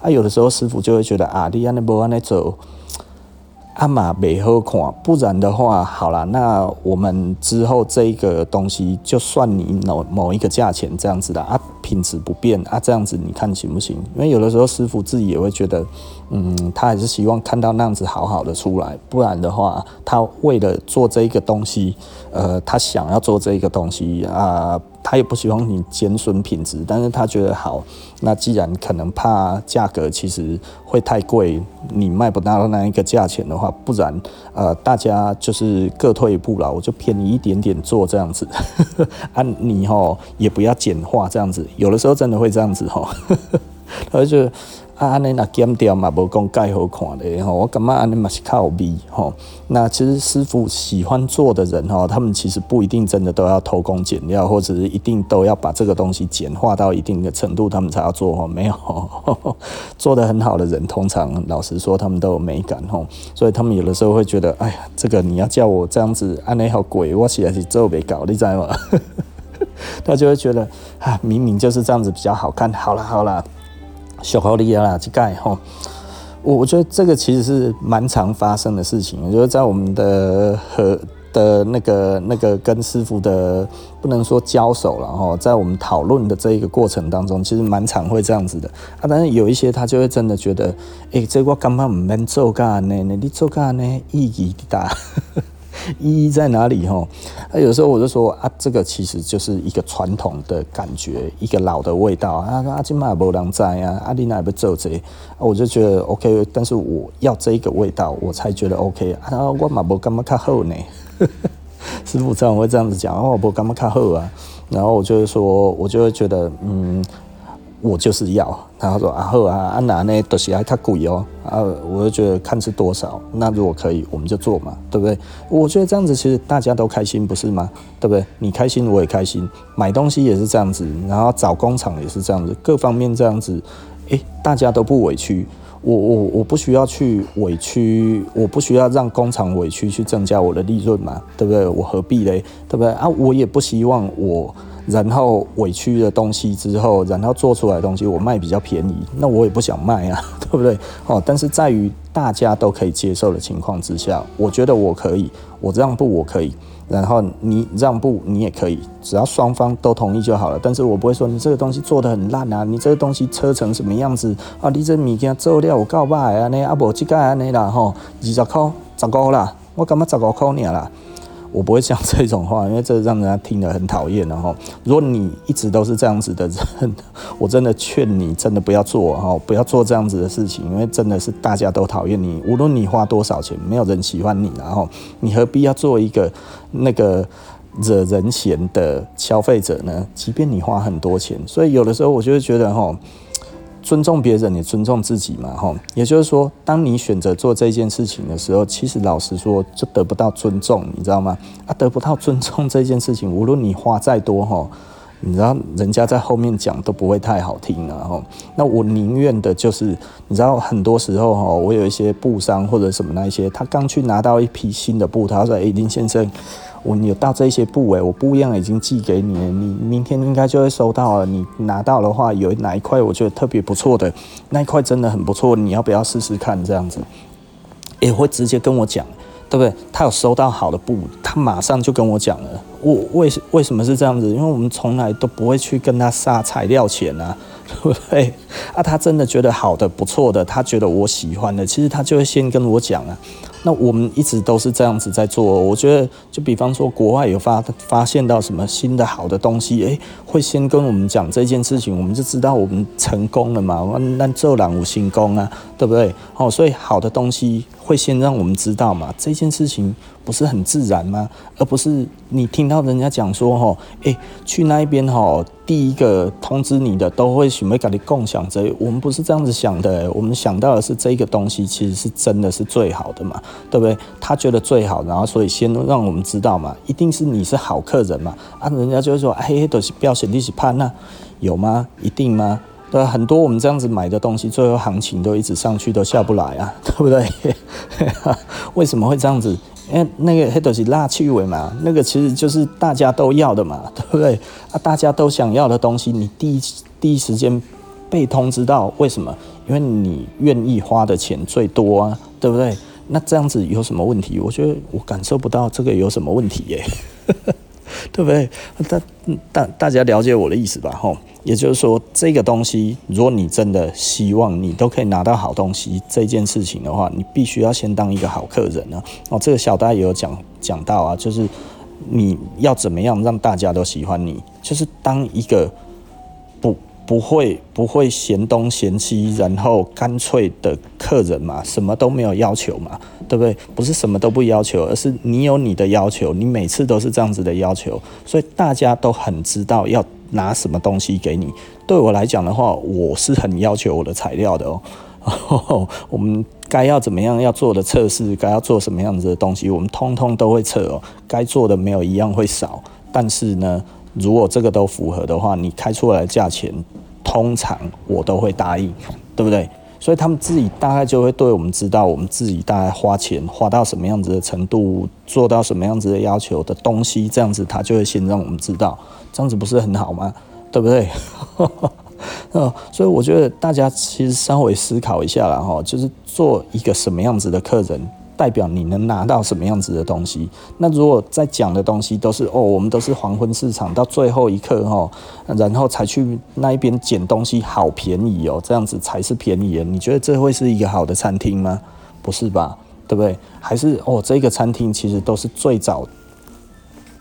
啊，有的时候师傅就会觉得啊，你安尼无安尼做。阿玛没好看，不然的话，好了，那我们之后这个东西就算你某某一个价钱这样子的啊，品质不变啊，这样子你看行不行？因为有的时候师傅自己也会觉得，嗯，他还是希望看到那样子好好的出来，不然的话，他为了做这一个东西，呃，他想要做这一个东西啊。他也不希望你减损品质，但是他觉得好，那既然可能怕价格其实会太贵，你卖不到那一个价钱的话，不然呃大家就是各退一步了，我就便宜一点点做这样子，啊你吼也不要简化这样子，有的时候真的会这样子吼，而且。啊，安尼那减掉嘛，无讲盖好看的吼，我感觉安尼嘛是较有味吼。那其实师傅喜欢做的人吼，他们其实不一定真的都要偷工减料，或者是一定都要把这个东西简化到一定的程度，他们才要做吼。没有，呵 呵做得很好的人，通常老实说，他们都有美感吼。所以他们有的时候会觉得，哎呀，这个你要叫我这样子安尼好贵，我实在是做不到，你知道吗？他就会觉得啊，明明就是这样子比较好看。好了好了。小好利啦，这盖吼，我我觉得这个其实是蛮常发生的事情。我觉得在我们的和的那个那个跟师傅的不能说交手了哈，在我们讨论的这一个过程当中，其实蛮常会这样子的啊。但是有一些他就会真的觉得，哎、这个我根本唔免做干呢，你做干呢意义大。意义在哪里？哈，那有时候我就说啊，这个其实就是一个传统的感觉，一个老的味道啊。阿金马无人在啊，阿丽娜也不做这，我就觉得 OK。但是我要这一个味道，我才觉得 OK 啊。我嘛无感觉较好呢，师傅这样会这样子讲，我无感觉较好啊。然后我就会说，我就会觉得，嗯。我就是要，然后说啊好啊，啊那呢都是还太贵哦，啊我就觉得看是多少，那如果可以我们就做嘛，对不对？我觉得这样子其实大家都开心，不是吗？对不对？你开心我也开心，买东西也是这样子，然后找工厂也是这样子，各方面这样子，诶，大家都不委屈，我我我不需要去委屈，我不需要让工厂委屈去增加我的利润嘛，对不对？我何必嘞？对不对？啊，我也不希望我。然后委屈的东西之后，然后做出来的东西我卖比较便宜，那我也不想卖啊，对不对？哦，但是在于大家都可以接受的情况之下，我觉得我可以，我让步我可以，然后你让步你也可以，只要双方都同意就好了。但是我不会说你这个东西做得很烂啊，你这个东西车成什么样子啊？你这物件做了有够歹啊？呢啊无这个安尼啦吼，二十块十五啦，我感觉十五块尔啦。我不会讲这种话，因为这让人家听得很讨厌。然后，如果你一直都是这样子的人，我真的劝你，真的不要做哈，不要做这样子的事情，因为真的是大家都讨厌你。无论你花多少钱，没有人喜欢你。然后，你何必要做一个那个惹人嫌的消费者呢？即便你花很多钱，所以有的时候我就会觉得哈。尊重别人，也尊重自己嘛，吼。也就是说，当你选择做这件事情的时候，其实老实说，就得不到尊重，你知道吗？啊，得不到尊重这件事情，无论你话再多，吼，你知道，人家在后面讲都不会太好听了，吼。那我宁愿的就是，你知道，很多时候，哈，我有一些布商或者什么那一些，他刚去拿到一批新的布，他说：“哎，林先生。”我有到这些布诶，我布样已经寄给你了，你明天应该就会收到了。你拿到的话，有哪一块我觉得特别不错的，那一块真的很不错，你要不要试试看？这样子，也会直接跟我讲，对不对？他有收到好的布，他马上就跟我讲了。我为为什么是这样子？因为我们从来都不会去跟他杀材料钱啊。对不对？啊，他真的觉得好的、不错的，他觉得我喜欢的，其实他就会先跟我讲啊。那我们一直都是这样子在做。我觉得，就比方说，国外有发发现到什么新的好的东西，诶，会先跟我们讲这件事情，我们就知道我们成功了嘛。那做人有成功啊，对不对？哦，所以好的东西会先让我们知道嘛。这件事情不是很自然吗？而不是你听到人家讲说，吼，诶，去那一边，吼。第一个通知你的都会准备跟你共享这，我们不是这样子想的，我们想到的是这个东西其实是真的是最好的嘛，对不对？他觉得最好，然后所以先让我们知道嘛，一定是你是好客人嘛，啊，人家就会说，哎，都是不要选利息判那有吗？一定吗？对，很多我们这样子买的东西，最后行情都一直上去都下不来啊，对不对？为什么会这样子？因为那个黑都是辣趣味嘛，那个其实就是大家都要的嘛，对不对？啊，大家都想要的东西，你第一第一时间被通知到，为什么？因为你愿意花的钱最多啊，对不对？那这样子有什么问题？我觉得我感受不到这个有什么问题耶，对不对？大大大家了解我的意思吧？吼，也就是说，这个东西，如果你真的希望你都可以拿到好东西这件事情的话，你必须要先当一个好客人呢。哦，这个小戴也有讲讲到啊，就是你要怎么样让大家都喜欢你，就是当一个不。不会不会嫌东嫌西，然后干脆的客人嘛，什么都没有要求嘛，对不对？不是什么都不要求，而是你有你的要求，你每次都是这样子的要求，所以大家都很知道要拿什么东西给你。对我来讲的话，我是很要求我的材料的哦。我们该要怎么样要做的测试，该要做什么样子的东西，我们通通都会测哦。该做的没有一样会少，但是呢，如果这个都符合的话，你开出来的价钱，通常我都会答应，对不对？所以他们自己大概就会对我们知道，我们自己大概花钱花到什么样子的程度，做到什么样子的要求的东西，这样子他就会先让我们知道，这样子不是很好吗？对不对？嗯，所以我觉得大家其实稍微思考一下啦，哈，就是做一个什么样子的客人。代表你能拿到什么样子的东西？那如果在讲的东西都是哦，我们都是黄昏市场，到最后一刻哈，然后才去那一边捡东西，好便宜哦，这样子才是便宜的。你觉得这会是一个好的餐厅吗？不是吧？对不对？还是哦，这个餐厅其实都是最早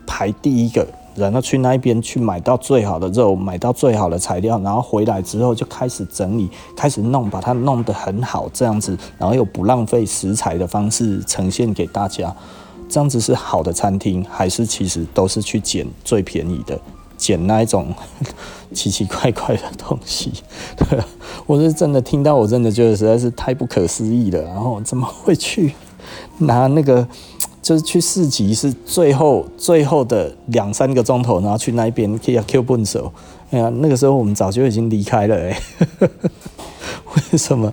排第一个。然后去那边去买到最好的肉，买到最好的材料，然后回来之后就开始整理，开始弄，把它弄得很好，这样子，然后又不浪费食材的方式呈现给大家，这样子是好的餐厅，还是其实都是去捡最便宜的，捡那一种奇奇怪怪的东西？我是真的听到，我真的觉得实在是太不可思议了，然后怎么会去拿那个？就是去市集是最后最后的两三个钟头，然后去那边 K Q 笨手，哎呀，那个时候我们早就已经离开了哎，为什么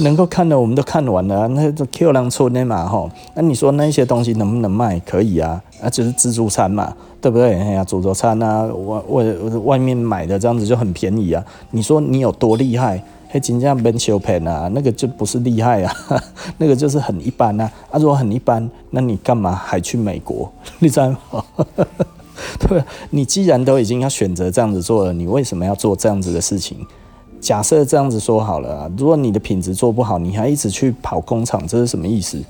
能够看的我们都看完了？那个 Q 两村的嘛吼，那你说那些东西能不能卖？可以啊，那就是自助餐嘛，对不对？哎呀，自助餐啊，外外外面买的这样子就很便宜啊。你说你有多厉害？嘿，真正免相骗啊，那个就不是厉害啊，那个就是很一般啊。啊，如果很一般，那你干嘛还去美国？你知道吗？对，你既然都已经要选择这样子做了，你为什么要做这样子的事情？假设这样子说好了啊，如果你的品质做不好，你还一直去跑工厂，这是什么意思？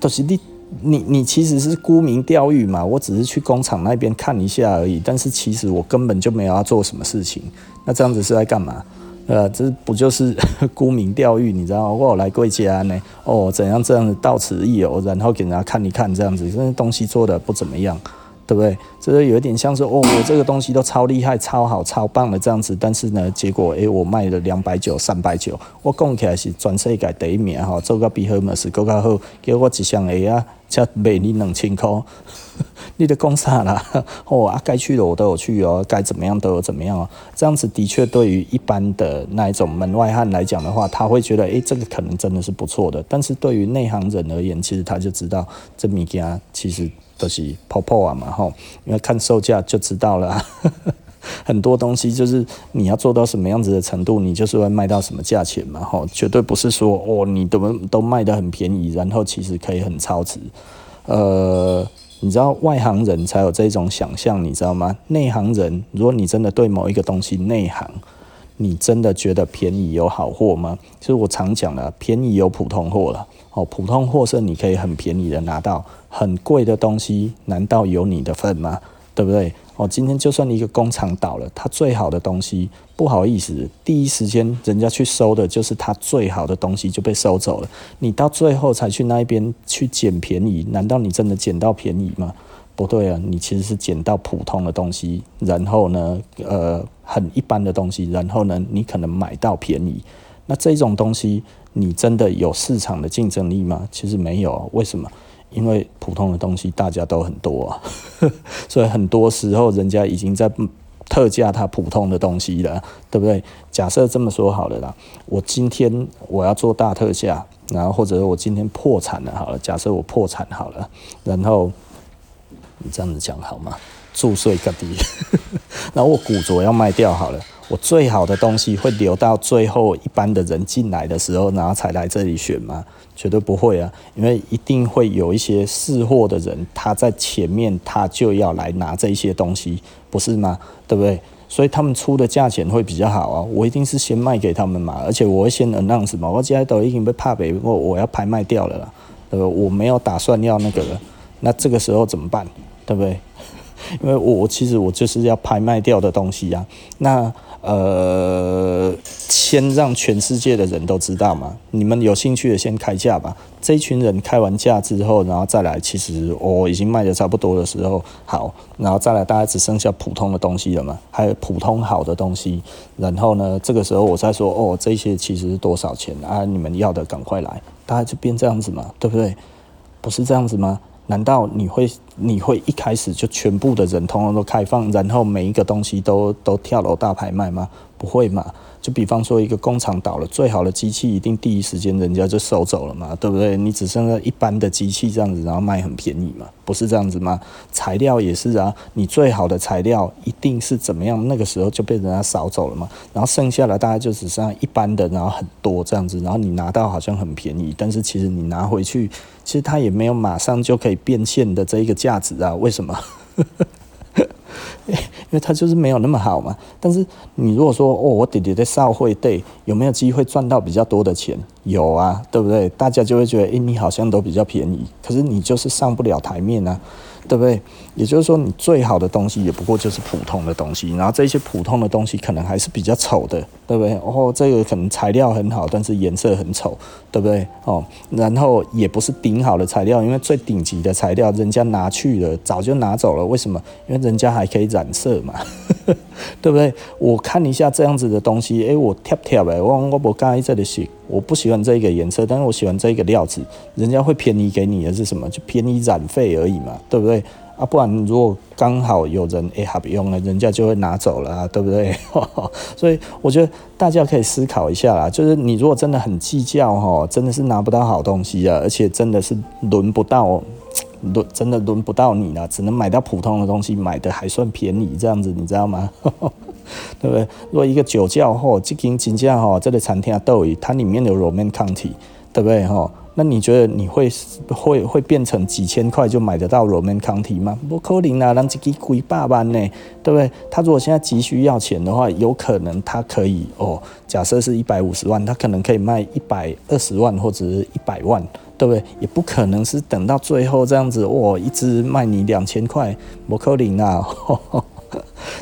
都、是你你你其实是沽名钓誉嘛。我只是去工厂那边看一下而已，但是其实我根本就没有要做什么事情。那这样子是在干嘛？呃，这不就是 沽名钓誉？你知道吗？我来贵家呢，哦，怎样这样子到此一游，然后给人家看一看这样子，这东西做的不怎么样，对不对？这是有点像是哦，我这个东西都超厉害、超好、超棒的这样子，但是呢，结果诶，我卖了两百九、三百九，我讲起来是全世界第一名哈，做个比赫尔斯更加好，给我一箱 A 啊，才卖你两千块。你的讲啥啦？哦啊，该去的我都有去哦，该怎么样都有怎么样哦。这样子的确对于一般的那一种门外汉来讲的话，他会觉得，诶、这个可能真的是不错的。但是对于内行人而言，其实他就知道这物件其实都是泡泡啊嘛，吼，因为看售价就知道了。很多东西就是你要做到什么样子的程度，你就是会卖到什么价钱嘛，吼，绝对不是说哦，你都都卖得很便宜，然后其实可以很超值，呃。你知道外行人才有这种想象，你知道吗？内行人，如果你真的对某一个东西内行，你真的觉得便宜有好货吗？就是我常讲的，便宜有普通货了。哦，普通货是你可以很便宜的拿到，很贵的东西，难道有你的份吗？对不对？哦，今天就算你一个工厂倒了，它最好的东西，不好意思，第一时间人家去收的就是它最好的东西就被收走了。你到最后才去那边去捡便宜，难道你真的捡到便宜吗？不对啊，你其实是捡到普通的东西，然后呢，呃，很一般的东西，然后呢，你可能买到便宜。那这种东西，你真的有市场的竞争力吗？其实没有，为什么？因为普通的东西大家都很多啊，所以很多时候人家已经在特价它普通的东西了，对不对？假设这么说好了啦，我今天我要做大特价，然后或者我今天破产了好了，假设我破产好了，然后你这样子讲好吗？注税更低，那我古着要卖掉好了。我最好的东西会留到最后一般的人进来的时候，然后才来这里选吗？绝对不会啊，因为一定会有一些试货的人，他在前面他就要来拿这些东西，不是吗？对不对？所以他们出的价钱会比较好啊，我一定是先卖给他们嘛，而且我会先 announce 嘛，我现在都已经被怕北，我我要拍卖掉了啦，对不对？我没有打算要那个了，那这个时候怎么办？对不对？因为我其实我就是要拍卖掉的东西啊，那呃，先让全世界的人都知道嘛，你们有兴趣的先开价吧。这一群人开完价之后，然后再来，其实我已经卖的差不多的时候，好，然后再来，大家只剩下普通的东西了嘛，还有普通好的东西，然后呢，这个时候我再说，哦，这些其实是多少钱啊？你们要的赶快来，大家就变这样子嘛，对不对？不是这样子吗？难道你会你会一开始就全部的人通通都开放，然后每一个东西都都跳楼大拍卖吗？不会嘛。就比方说，一个工厂倒了，最好的机器一定第一时间人家就收走了嘛，对不对？你只剩下一般的机器这样子，然后卖很便宜嘛，不是这样子吗？材料也是啊，你最好的材料一定是怎么样？那个时候就被人家扫走了嘛，然后剩下的大概就只剩一般的，然后很多这样子，然后你拿到好像很便宜，但是其实你拿回去，其实它也没有马上就可以变现的这一个价值啊，为什么？因为他就是没有那么好嘛。但是你如果说哦，我弟弟在少会对，有没有机会赚到比较多的钱？有啊，对不对？大家就会觉得，诶，你好像都比较便宜，可是你就是上不了台面啊。对不对？也就是说，你最好的东西也不过就是普通的东西，然后这些普通的东西可能还是比较丑的，对不对？哦，这个可能材料很好，但是颜色很丑，对不对？哦，然后也不是顶好的材料，因为最顶级的材料人家拿去了，早就拿走了。为什么？因为人家还可以染色嘛，对不对？我看一下这样子的东西，诶，我贴贴呗，我我不介意这里写，我不喜欢这个颜色，但是我喜欢这个料子，人家会便宜给你的是什么？就便宜染费而已嘛，对不对？啊，不然如果刚好有人哎还不用了，人家就会拿走了，对不对？所以我觉得大家可以思考一下啦，就是你如果真的很计较哈，真的是拿不到好东西啊，而且真的是轮不到，轮真的轮不到你了，只能买到普通的东西，买的还算便宜，这样子你知道吗？对不对？如果一个酒窖吼，这间金价吼，这个餐厅都有，它里面有 Roman Conti，对不对？哈。那你觉得你会会会变成几千块就买得到 Roman County 吗？不可能啊，人家几百万呢，对不对？他如果现在急需要钱的话，有可能他可以哦，假设是一百五十万，他可能可以卖一百二十万或者是一百万，对不对？也不可能是等到最后这样子，哦，一只卖你两千块，不可能啊。呵 呵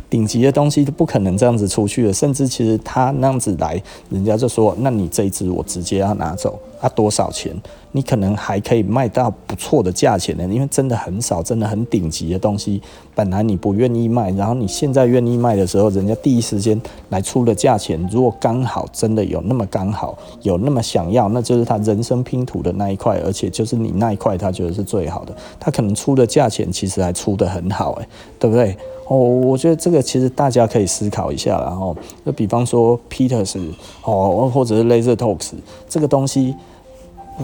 顶级的东西都不可能这样子出去的，甚至其实他那样子来，人家就说：“那你这一支我直接要拿走，啊多少钱？你可能还可以卖到不错的价钱呢，因为真的很少，真的很顶级的东西，本来你不愿意卖，然后你现在愿意卖的时候，人家第一时间来出的价钱，如果刚好真的有那么刚好，有那么想要，那就是他人生拼图的那一块，而且就是你那一块，他觉得是最好的，他可能出的价钱其实还出得很好，诶，对不对？”哦，我觉得这个其实大家可以思考一下，然后就比方说 Peters 哦，或者是 Laser Talks 这个东西，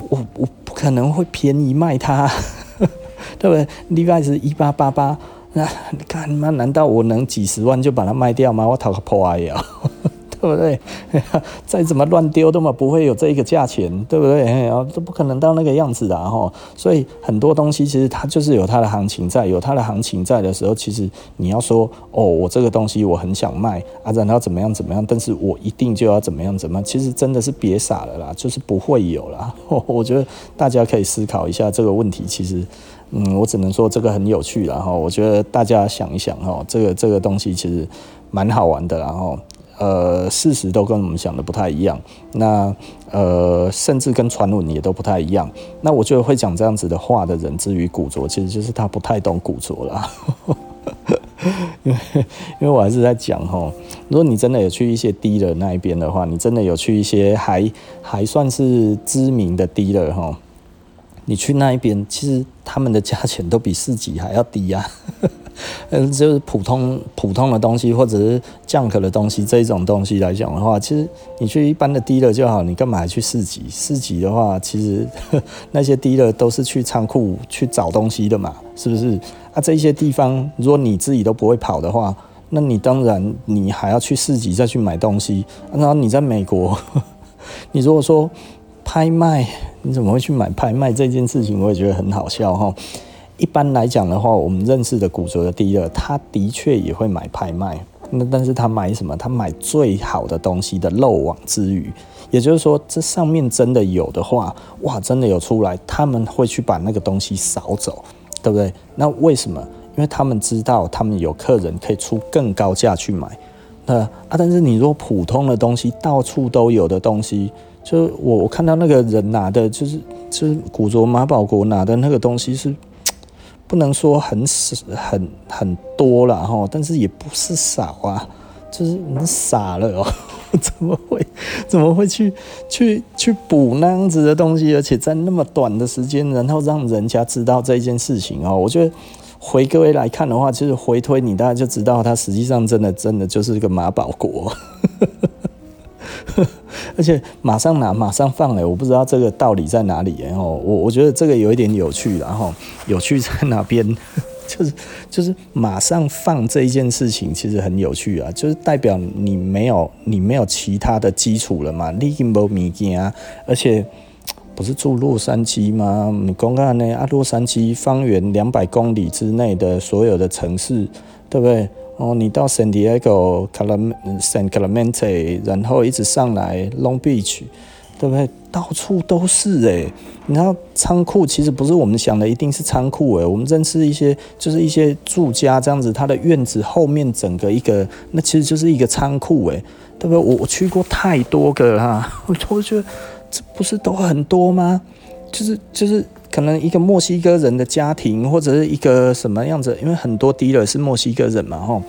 我我不可能会便宜卖它，对不对？Levi's 一八八八，那干嘛难道我能几十万就把它卖掉吗？我讨个破啊呀！对不对？再怎么乱丢都嘛不会有这一个价钱，对不对？然后都不可能到那个样子的哈。所以很多东西其实它就是有它的行情在，有它的行情在的时候，其实你要说哦，我这个东西我很想卖啊，然后怎么样怎么样，但是我一定就要怎么样怎么样，其实真的是别傻了啦，就是不会有啦。我觉得大家可以思考一下这个问题。其实，嗯，我只能说这个很有趣啦哈。我觉得大家想一想哈，这个这个东西其实蛮好玩的，然后。呃，事实都跟我们想的不太一样，那呃，甚至跟传闻也都不太一样。那我觉得会讲这样子的话的人，至于古着，其实就是他不太懂古着啦。因为，因为我还是在讲齁，如果你真的有去一些低的那一边的话，你真的有去一些还还算是知名的低的哈，你去那一边，其实他们的价钱都比市集还要低呀。嗯，就是普通普通的东西，或者是 junk 的东西，这一种东西来讲的话，其实你去一般的低了就好，你干嘛还去市集？市集的话，其实 那些低了都是去仓库去找东西的嘛，是不是？啊，这些地方如果你自己都不会跑的话，那你当然你还要去市集再去买东西。然后你在美国，你如果说拍卖，你怎么会去买拍卖这件事情？我也觉得很好笑哈。一般来讲的话，我们认识的古着的 dealer，他的确也会买拍卖。那但是他买什么？他买最好的东西的漏网之鱼。也就是说，这上面真的有的话，哇，真的有出来，他们会去把那个东西扫走，对不对？那为什么？因为他们知道，他们有客人可以出更高价去买。那啊，但是你如果普通的东西，到处都有的东西，就我我看到那个人拿的，就是就是古着马保国拿的那个东西是。不能说很少很很多了哈，但是也不是少啊，就是你傻了哦，怎么会怎么会去去去补那样子的东西，而且在那么短的时间，然后让人家知道这件事情哦，我觉得回各位来看的话，其实回推你大家就知道，它实际上真的真的就是一个马保国。而且马上拿，马上放了，我不知道这个道理在哪里。然后我我觉得这个有一点有趣，然后有趣在哪边？就是就是马上放这一件事情，其实很有趣啊，就是代表你没有你没有其他的基础了嘛，你已经没物件啊，而且不是住洛杉矶吗？你公看呢啊，洛杉矶方圆两百公里之内的所有的城市，对不对？哦，你到 San Diego、San Clemente，然后一直上来 Long Beach，对不对？到处都是诶。你知道仓库其实不是我们想的，一定是仓库诶。我们认识一些，就是一些住家这样子，它的院子后面整个一个，那其实就是一个仓库诶，对不对？我去过太多个了，我我觉得这不是都很多吗？就是就是。可能一个墨西哥人的家庭，或者是一个什么样子？因为很多 dealer 是墨西哥人嘛，吼，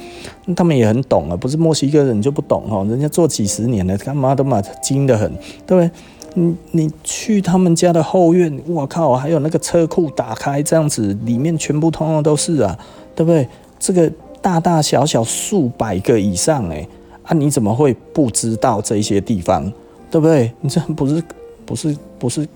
他们也很懂啊，不是墨西哥人就不懂哦，人家做几十年了，干嘛都嘛精得很，对不对？你你去他们家的后院，我靠，还有那个车库打开这样子，里面全部通通都是啊，对不对？这个大大小小数百个以上，哎，啊，你怎么会不知道这些地方？对不对？你这不是不是不是。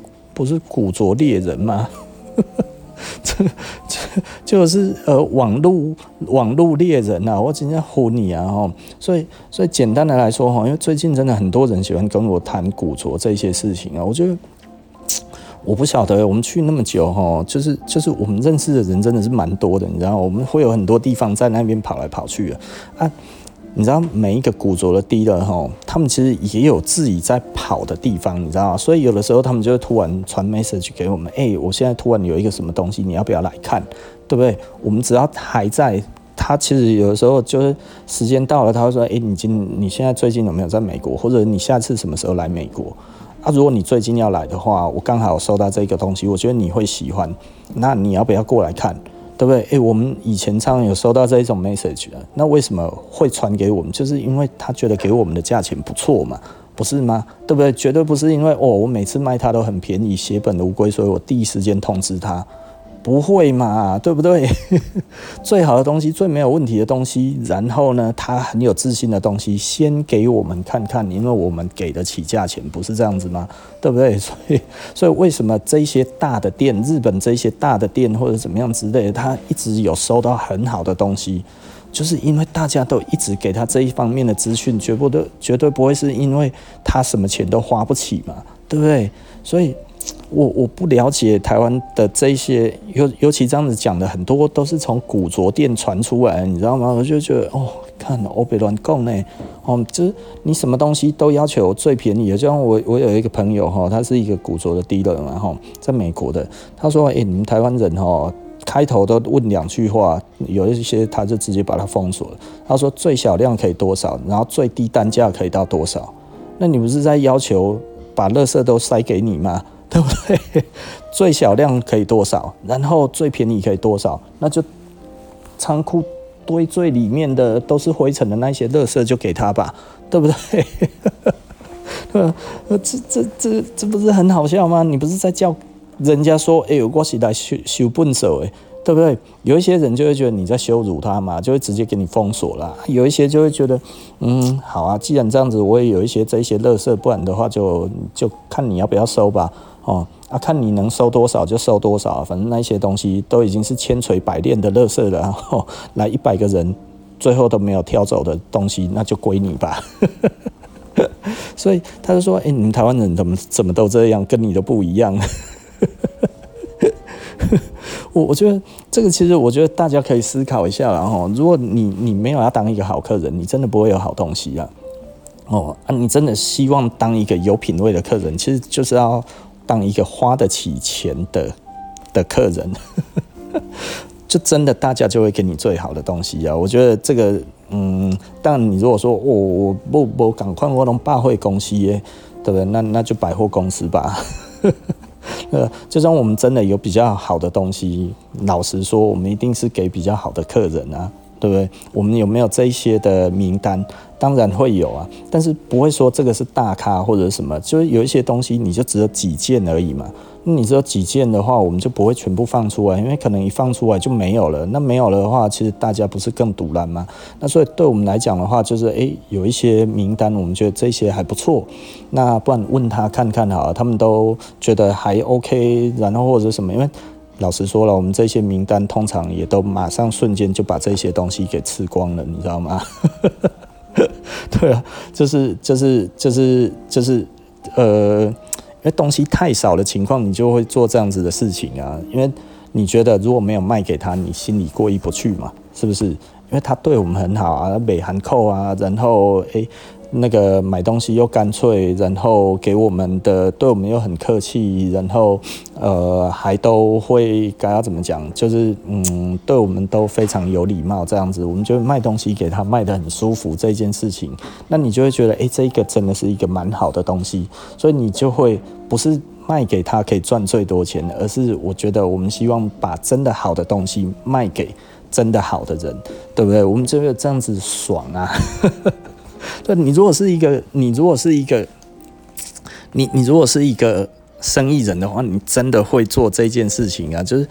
不是古着猎人吗？这这就是呃网络网络猎人啊！我今天唬你啊！哈，所以所以简单的来说哈，因为最近真的很多人喜欢跟我谈古着这些事情啊，我觉得我不晓得我们去那么久哈，就是就是我们认识的人真的是蛮多的，你知道，我们会有很多地方在那边跑来跑去啊。你知道每一个古着的 dealer 哈，他们其实也有自己在跑的地方，你知道吗？所以有的时候他们就会突然传 message 给我们，哎、我现在突然有一个什么东西，你要不要来看？对不对？我们只要还在，他其实有的时候就是时间到了，他会说，哎、你今你现在最近有没有在美国？或者你下次什么时候来美国？啊，如果你最近要来的话，我刚好收到这个东西，我觉得你会喜欢，那你要不要过来看？对不对？诶，我们以前常常有收到这一种 message 的，那为什么会传给我们？就是因为他觉得给我们的价钱不错嘛，不是吗？对不对？绝对不是因为哦，我每次卖他都很便宜，血本无归，所以我第一时间通知他。不会嘛，对不对？最好的东西，最没有问题的东西，然后呢，他很有自信的东西，先给我们看看，因为我们给得起价钱，不是这样子吗？对不对？所以，所以为什么这些大的店，日本这些大的店或者怎么样之类的，他一直有收到很好的东西，就是因为大家都一直给他这一方面的资讯，绝不都绝对不会是因为他什么钱都花不起嘛，对不对？所以。我我不了解台湾的这些，尤尤其这样子讲的很多都是从古着店传出来，你知道吗？我就觉得哦，看欧北乱供呢，哦，就是你什么东西都要求最便宜的，就像我我有一个朋友哈，他是一个古着的 dealer 嘛哈，在美国的，他说哎、你们台湾人哈，开头都问两句话，有一些他就直接把它封锁了。他说最小量可以多少，然后最低单价可以到多少？那你不是在要求把垃圾都塞给你吗？对不对？最小量可以多少？然后最便宜可以多少？那就仓库堆最里面的都是灰尘的那些垃圾就给他吧，对不对？呃，这这这这不是很好笑吗？你不是在叫人家说，哎呦，我是来修修笨手，哎。对不对？有一些人就会觉得你在羞辱他嘛，就会直接给你封锁了。有一些就会觉得，嗯，好啊，既然这样子，我也有一些这些垃圾，不然的话就就看你要不要收吧。哦，啊，看你能收多少就收多少，反正那些东西都已经是千锤百炼的垃圾了。然 后来一百个人最后都没有挑走的东西，那就归你吧。所以他就说：“哎、你们台湾人怎么怎么都这样，跟你都不一样。”我我觉得这个其实，我觉得大家可以思考一下，然后如果你你没有要当一个好客人，你真的不会有好东西啊。哦啊，你真的希望当一个有品位的客人，其实就是要当一个花得起钱的的客人。就真的大家就会给你最好的东西啊！我觉得这个，嗯，但你如果说我我不不赶快我能百货公司耶，对不对？那那就百货公司吧。呃，就算我们真的有比较好的东西，老实说，我们一定是给比较好的客人啊，对不对？我们有没有这一些的名单？当然会有啊，但是不会说这个是大咖或者什么，就是有一些东西你就只有几件而已嘛。那你只有几件的话，我们就不会全部放出来，因为可能一放出来就没有了。那没有了的话，其实大家不是更赌烂吗？那所以对我们来讲的话，就是诶、有一些名单，我们觉得这些还不错。那不然问他看看好了，他们都觉得还 OK，然后或者什么？因为老实说了，我们这些名单通常也都马上瞬间就把这些东西给吃光了，你知道吗？对啊，就是就是就是就是呃。因为东西太少的情况，你就会做这样子的事情啊。因为你觉得如果没有卖给他，你心里过意不去嘛，是不是？因为他对我们很好啊，美韩扣啊，然后诶。那个买东西又干脆，然后给我们的对我们又很客气，然后呃还都会该要怎么讲，就是嗯对我们都非常有礼貌这样子，我们就卖东西给他卖得很舒服这件事情，那你就会觉得哎这个真的是一个蛮好的东西，所以你就会不是卖给他可以赚最多钱，而是我觉得我们希望把真的好的东西卖给真的好的人，对不对？我们就会这样子爽啊。对，你如果是一个，你如果是一个，你你如果是一个生意人的话，你真的会做这件事情啊？就是，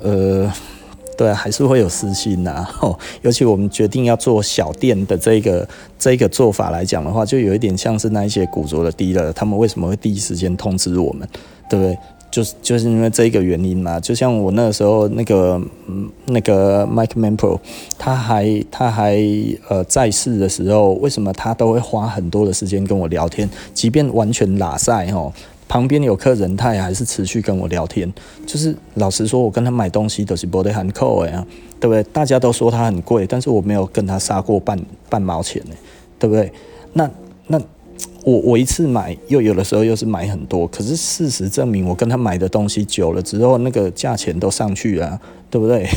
呃，对啊，还是会有私心呐。哦，尤其我们决定要做小店的这个这个做法来讲的话，就有一点像是那一些古着的 dealer，他们为什么会第一时间通知我们，对不对？就是就是因为这个原因嘛，就像我那个时候那个嗯那个 Mike Mampro，他还他还呃在世的时候，为什么他都会花很多的时间跟我聊天？即便完全拉赛哦，旁边有客人，他也还是持续跟我聊天。就是老实说，我跟他买东西都是不得含扣呀，对不对？大家都说他很贵，但是我没有跟他杀过半半毛钱呢，对不对？那那。我我一次买，又有的时候又是买很多，可是事实证明，我跟他买的东西久了之后，那个价钱都上去了，对不对？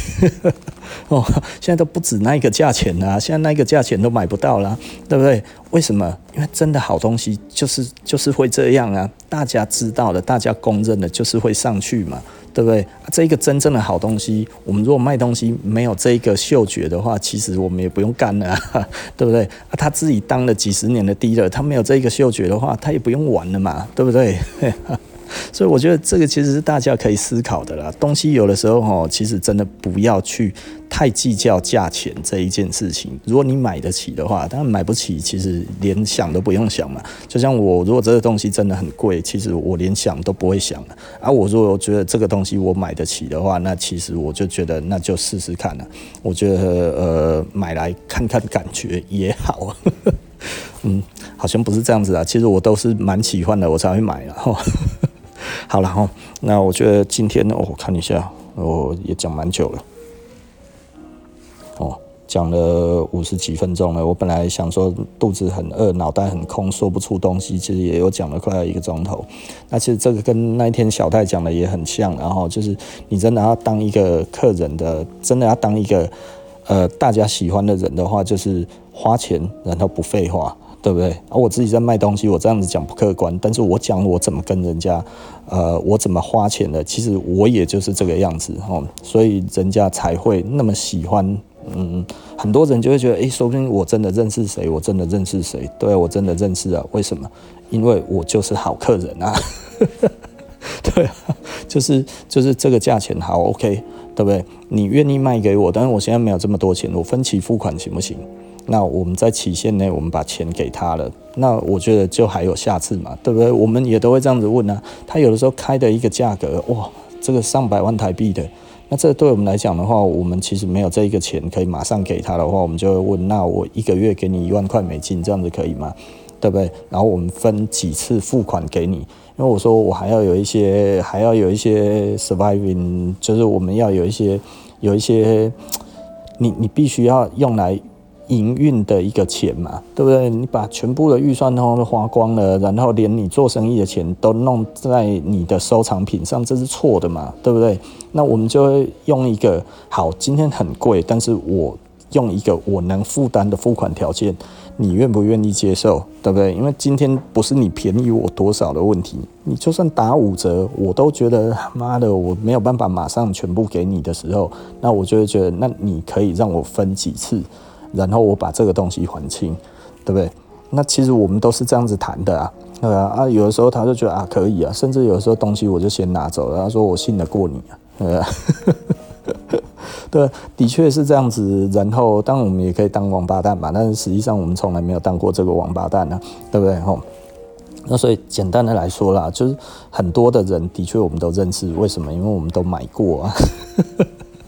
哦，现在都不止那个价钱了，现在那个价钱都买不到了，对不对？为什么？因为真的好东西就是就是会这样啊，大家知道的，大家公认的，就是会上去嘛。对不对？啊，这个真正的好东西，我们如果卖东西没有这一个嗅觉的话，其实我们也不用干了啊，对不对？啊，他自己当了几十年的 dealer，他没有这一个嗅觉的话，他也不用玩了嘛，对不对？所以我觉得这个其实是大家可以思考的啦。东西有的时候哈，其实真的不要去太计较价钱这一件事情。如果你买得起的话，当然买不起，其实连想都不用想嘛。就像我，如果这个东西真的很贵，其实我连想都不会想了。啊，我如果觉得这个东西我买得起的话，那其实我就觉得那就试试看了。我觉得呃，买来看看感觉也好。嗯，好像不是这样子啊。其实我都是蛮喜欢的，我才会买然后。好了哈，那我觉得今天，我看一下，我也讲蛮久了，哦，讲了五十几分钟了。我本来想说肚子很饿，脑袋很空，说不出东西，其实也有讲了快要一个钟头。那其实这个跟那一天小戴讲的也很像，然后就是你真的要当一个客人的，真的要当一个呃大家喜欢的人的话，就是花钱然后不废话。对不对？而我自己在卖东西，我这样子讲不客观，但是我讲我怎么跟人家，呃，我怎么花钱的，其实我也就是这个样子哦，所以人家才会那么喜欢。嗯，很多人就会觉得，诶，说不定我真的认识谁，我真的认识谁，对，我真的认识啊？为什么？因为我就是好客人啊。对啊，就是就是这个价钱好，OK，对不对？你愿意卖给我，但是我现在没有这么多钱，我分期付款行不行？那我们在期限内，我们把钱给他了，那我觉得就还有下次嘛，对不对？我们也都会这样子问啊。他有的时候开的一个价格，哇，这个上百万台币的，那这对我们来讲的话，我们其实没有这一个钱可以马上给他的话，我们就会问：那我一个月给你一万块美金，这样子可以吗？对不对？然后我们分几次付款给你？因为我说我还要有一些，还要有一些 surviving，就是我们要有一些，有一些，你你必须要用来。营运的一个钱嘛，对不对？你把全部的预算都花光了，然后连你做生意的钱都弄在你的收藏品上，这是错的嘛，对不对？那我们就会用一个好，今天很贵，但是我用一个我能负担的付款条件，你愿不愿意接受？对不对？因为今天不是你便宜我多少的问题，你就算打五折，我都觉得妈的，我没有办法马上全部给你的时候，那我就会觉得，那你可以让我分几次。然后我把这个东西还清，对不对？那其实我们都是这样子谈的啊，对啊啊，有的时候他就觉得啊可以啊，甚至有的时候东西我就先拿走了，他说我信得过你啊，对啊，对，的确是这样子。然后当然我们也可以当王八蛋嘛，但是实际上我们从来没有当过这个王八蛋啊，对不对？吼，那所以简单的来说啦，就是很多的人的确我们都认识，为什么？因为我们都买过啊。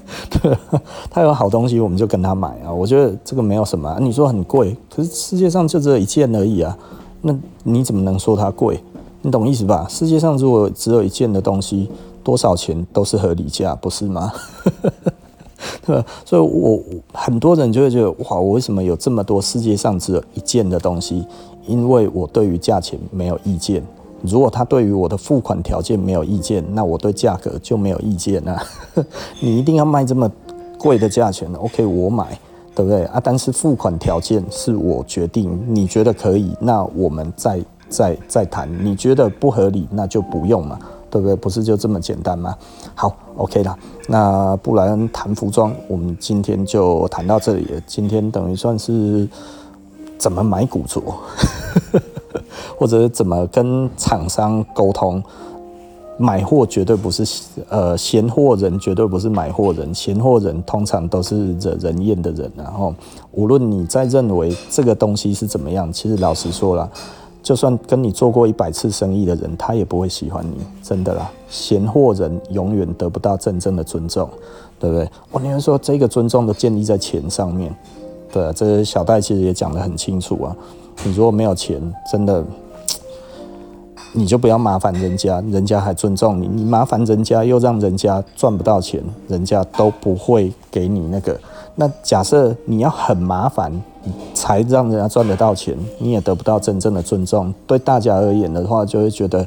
对，他有好东西，我们就跟他买啊。我觉得这个没有什么啊。你说很贵，可是世界上就只有一件而已啊。那你怎么能说它贵？你懂意思吧？世界上如果只有一件的东西，多少钱都是合理价，不是吗？对吧？所以我很多人就会觉得，哇，我为什么有这么多世界上只有一件的东西？因为我对于价钱没有意见。如果他对于我的付款条件没有意见，那我对价格就没有意见啊。你一定要卖这么贵的价钱，OK，我买，对不对啊？但是付款条件是我决定，你觉得可以，那我们再再再谈。你觉得不合理，那就不用嘛，对不对？不是就这么简单吗？好，OK 啦。那布莱恩谈服装，我们今天就谈到这里了。今天等于算是怎么买古着。或者怎么跟厂商沟通？买货绝对不是呃闲货人，绝对不是买货人。闲货人通常都是惹人厌的人。然后，无论你在认为这个东西是怎么样，其实老实说了，就算跟你做过一百次生意的人，他也不会喜欢你，真的啦。闲货人永远得不到真正的尊重，对不对？我宁愿说这个尊重都建立在钱上面。对，这个小戴其实也讲得很清楚啊。你如果没有钱，真的。你就不要麻烦人家，人家还尊重你。你麻烦人家，又让人家赚不到钱，人家都不会给你那个。那假设你要很麻烦，才让人家赚得到钱，你也得不到真正的尊重。对大家而言的话，就会觉得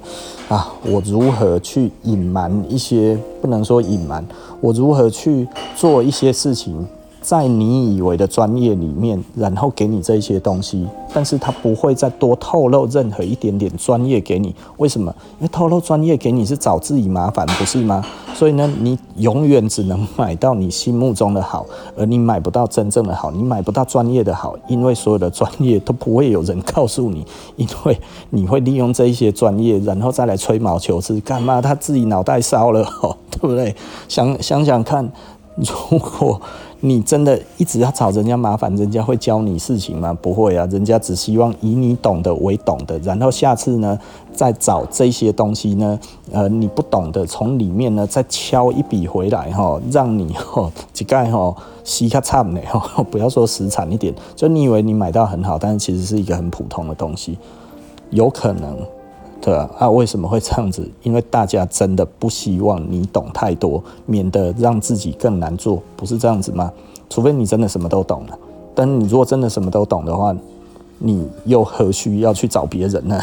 啊，我如何去隐瞒一些？不能说隐瞒，我如何去做一些事情？在你以为的专业里面，然后给你这些东西，但是他不会再多透露任何一点点专业给你。为什么？因为透露专业给你是找自己麻烦，不是吗？所以呢，你永远只能买到你心目中的好，而你买不到真正的好，你买不到专业的好，因为所有的专业都不会有人告诉你，因为你会利用这一些专业，然后再来吹毛求疵，干嘛？他自己脑袋烧了，对不对？想想想看，如果。你真的一直要找人家麻烦，人家会教你事情吗？不会啊，人家只希望以你懂得为懂的，然后下次呢，再找这些东西呢，呃，你不懂的，从里面呢再敲一笔回来哈，让你哈几盖哈洗个惨呢哈，不要说死惨一点，就你以为你买到很好，但是其实是一个很普通的东西，有可能。对啊，啊，为什么会这样子？因为大家真的不希望你懂太多，免得让自己更难做，不是这样子吗？除非你真的什么都懂了。但你如果真的什么都懂的话，你又何须要去找别人呢？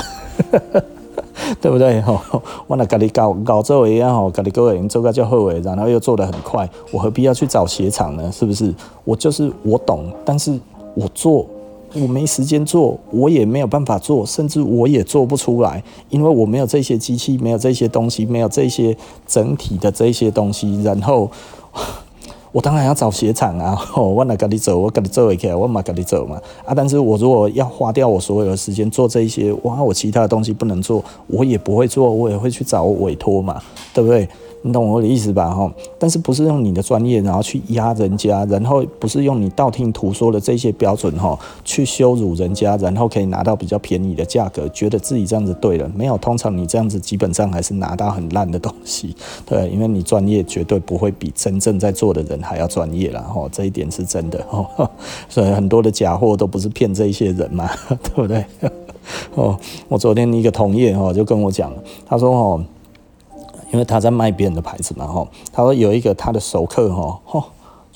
对不对？吼，我那跟你搞搞这一样吼，跟你各位做个叫后尾，然后又做得很快，我何必要去找鞋厂呢？是不是？我就是我懂，但是我做。我没时间做，我也没有办法做，甚至我也做不出来，因为我没有这些机器，没有这些东西，没有这些整体的这些东西。然后 我当然要找鞋厂啊，我哪跟你走，我跟你做一下，我嘛跟你走嘛。啊，但是我如果要花掉我所有的时间做这一些，哇，我其他的东西不能做，我也不会做，我也会去找委托嘛，对不对？你懂我的意思吧？哈，但是不是用你的专业然后去压人家，然后不是用你道听途说的这些标准哈去羞辱人家，然后可以拿到比较便宜的价格，觉得自己这样子对了。没有，通常你这样子基本上还是拿到很烂的东西，对，因为你专业绝对不会比真正在做的人还要专业了哈，这一点是真的哈。所以很多的假货都不是骗这一些人嘛，对不对？哦，我昨天一个同业哈就跟我讲，他说哦，因为他在卖别人的牌子嘛，吼，他说有一个他的熟客吼，吼，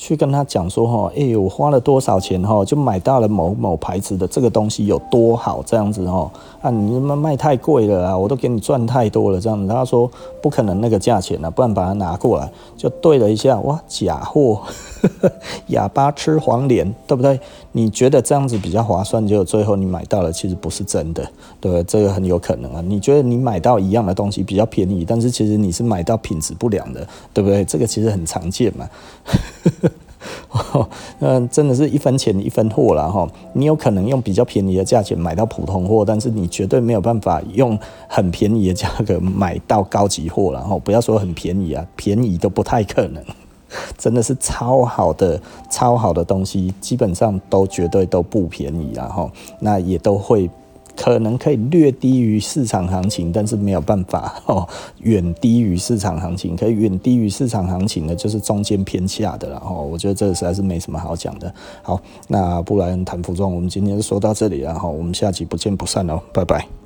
去跟他讲说吼，哎，我花了多少钱吼，就买到了某某牌子的这个东西有多好这样子吼，啊，你他妈卖太贵了啊，我都给你赚太多了这样子，他说不可能那个价钱啊，不然把它拿过来，就对了一下，哇，假货。哑巴吃黄连，对不对？你觉得这样子比较划算，结果最后你买到了，其实不是真的，对不对？这个很有可能啊。你觉得你买到一样的东西比较便宜，但是其实你是买到品质不良的，对不对？这个其实很常见嘛。嗯，真的是一分钱一分货了哈。你有可能用比较便宜的价钱买到普通货，但是你绝对没有办法用很便宜的价格买到高级货了哈。不要说很便宜啊，便宜都不太可能。真的是超好的、超好的东西，基本上都绝对都不便宜，然后那也都会可能可以略低于市场行情，但是没有办法哦，远低于市场行情，可以远低于市场行情的，就是中间偏下的了哦。我觉得这实在是没什么好讲的。好，那布莱恩谈服装，我们今天就说到这里了哈，我们下期不见不散哦，拜拜。